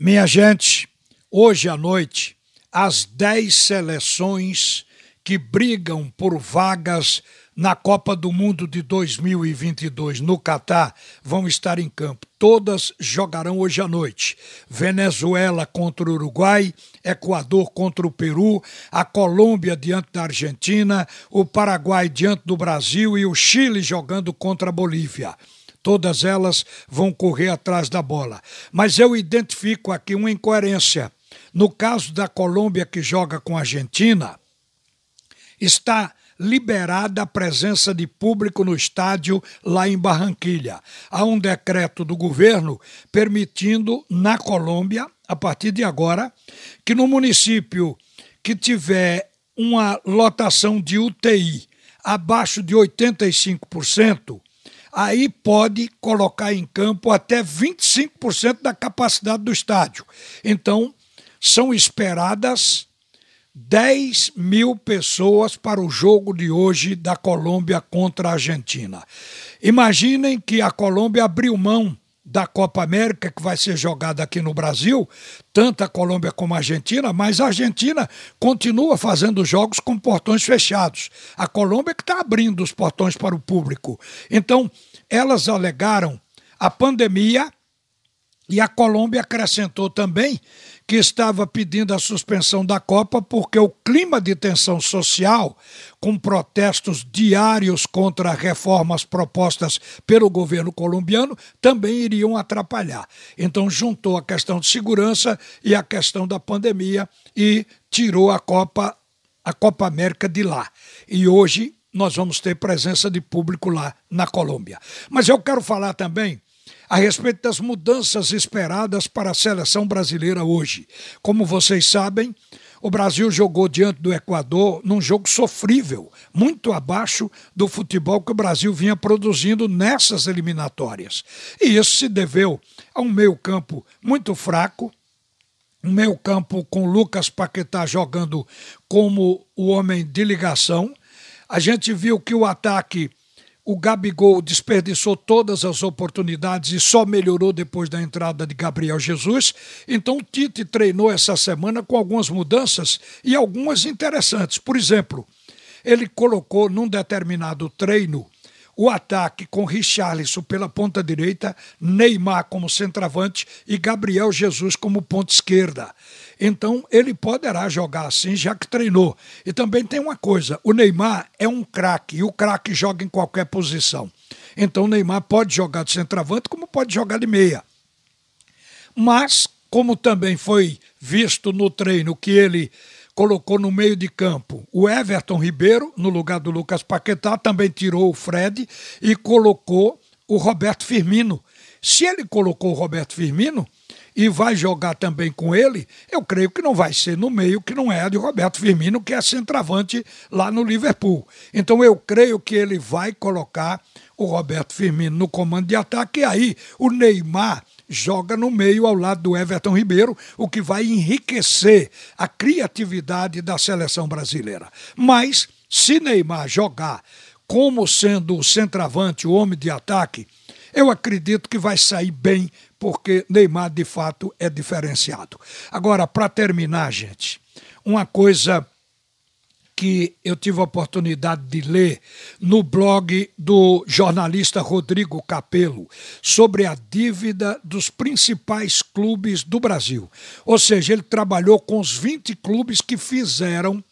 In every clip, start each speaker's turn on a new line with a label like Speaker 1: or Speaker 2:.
Speaker 1: Minha gente, hoje à noite, as 10 seleções que brigam por vagas na Copa do Mundo de 2022 no Catar vão estar em campo. Todas jogarão hoje à noite. Venezuela contra o Uruguai, Equador contra o Peru, a Colômbia diante da Argentina, o Paraguai diante do Brasil e o Chile jogando contra a Bolívia. Todas elas vão correr atrás da bola. Mas eu identifico aqui uma incoerência. No caso da Colômbia, que joga com a Argentina, está liberada a presença de público no estádio lá em Barranquilha. Há um decreto do governo permitindo, na Colômbia, a partir de agora, que no município que tiver uma lotação de UTI abaixo de 85%, aí pode colocar em campo até 25% da capacidade do estádio. Então, são esperadas 10 mil pessoas para o jogo de hoje da Colômbia contra a Argentina. Imaginem que a Colômbia abriu mão da Copa América, que vai ser jogada aqui no Brasil, tanto a Colômbia como a Argentina, mas a Argentina continua fazendo jogos com portões fechados. A Colômbia que está abrindo os portões para o público. Então, elas alegaram a pandemia e a Colômbia acrescentou também que estava pedindo a suspensão da Copa porque o clima de tensão social, com protestos diários contra reformas propostas pelo governo colombiano, também iriam atrapalhar. Então juntou a questão de segurança e a questão da pandemia e tirou a Copa a Copa América de lá. E hoje nós vamos ter presença de público lá na Colômbia. Mas eu quero falar também a respeito das mudanças esperadas para a seleção brasileira hoje. Como vocês sabem, o Brasil jogou diante do Equador num jogo sofrível, muito abaixo do futebol que o Brasil vinha produzindo nessas eliminatórias. E isso se deveu a um meio-campo muito fraco, um meio-campo com Lucas Paquetá jogando como o homem de ligação. A gente viu que o ataque o Gabigol desperdiçou todas as oportunidades e só melhorou depois da entrada de Gabriel Jesus. Então o Tite treinou essa semana com algumas mudanças e algumas interessantes. Por exemplo, ele colocou num determinado treino o ataque com Richarlison pela ponta direita, Neymar como centroavante e Gabriel Jesus como ponta esquerda. Então ele poderá jogar assim, já que treinou. E também tem uma coisa: o Neymar é um craque e o craque joga em qualquer posição. Então o Neymar pode jogar de centroavante, como pode jogar de meia. Mas, como também foi visto no treino que ele colocou no meio de campo o Everton Ribeiro, no lugar do Lucas Paquetá, também tirou o Fred e colocou o Roberto Firmino. Se ele colocou o Roberto Firmino e vai jogar também com ele, eu creio que não vai ser no meio que não é de Roberto Firmino, que é centroavante lá no Liverpool. Então eu creio que ele vai colocar o Roberto Firmino no comando de ataque e aí o Neymar joga no meio ao lado do Everton Ribeiro, o que vai enriquecer a criatividade da seleção brasileira. Mas, se Neymar jogar como sendo o centroavante, o homem de ataque, eu acredito que vai sair bem, porque Neymar de fato é diferenciado. Agora, para terminar, gente, uma coisa que eu tive a oportunidade de ler no blog do jornalista Rodrigo Capello sobre a dívida dos principais clubes do Brasil. Ou seja, ele trabalhou com os 20 clubes que fizeram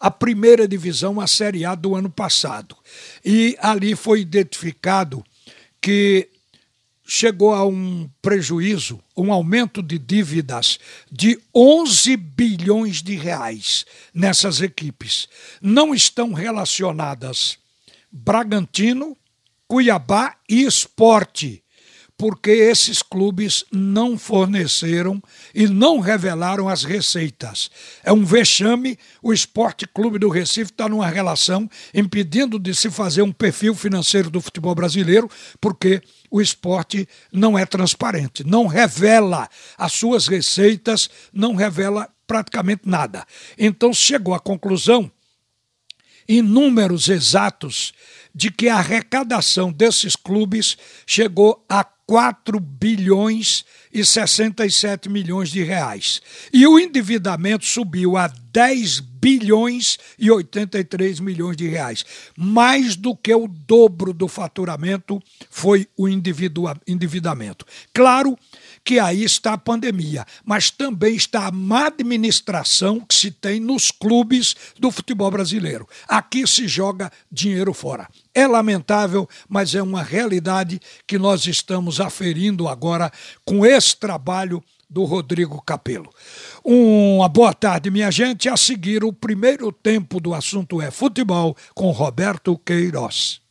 Speaker 1: a primeira divisão, a Série A do ano passado. E ali foi identificado que chegou a um prejuízo, um aumento de dívidas de 11 bilhões de reais nessas equipes. Não estão relacionadas Bragantino, Cuiabá e Esporte porque esses clubes não forneceram e não revelaram as receitas. É um vexame, o Esporte Clube do Recife está numa relação impedindo de se fazer um perfil financeiro do futebol brasileiro, porque o esporte não é transparente, não revela as suas receitas, não revela praticamente nada. Então chegou à conclusão em números exatos de que a arrecadação desses clubes chegou a 4 bilhões 167 milhões de reais. E o endividamento subiu a 10 bilhões e 83 milhões de reais. Mais do que o dobro do faturamento foi o endividamento. Claro que aí está a pandemia, mas também está a má administração que se tem nos clubes do futebol brasileiro. Aqui se joga dinheiro fora. É lamentável, mas é uma realidade que nós estamos aferindo agora com esse trabalho do Rodrigo Capelo. Uma boa tarde, minha gente. A seguir, o primeiro tempo do assunto é futebol com Roberto Queiroz.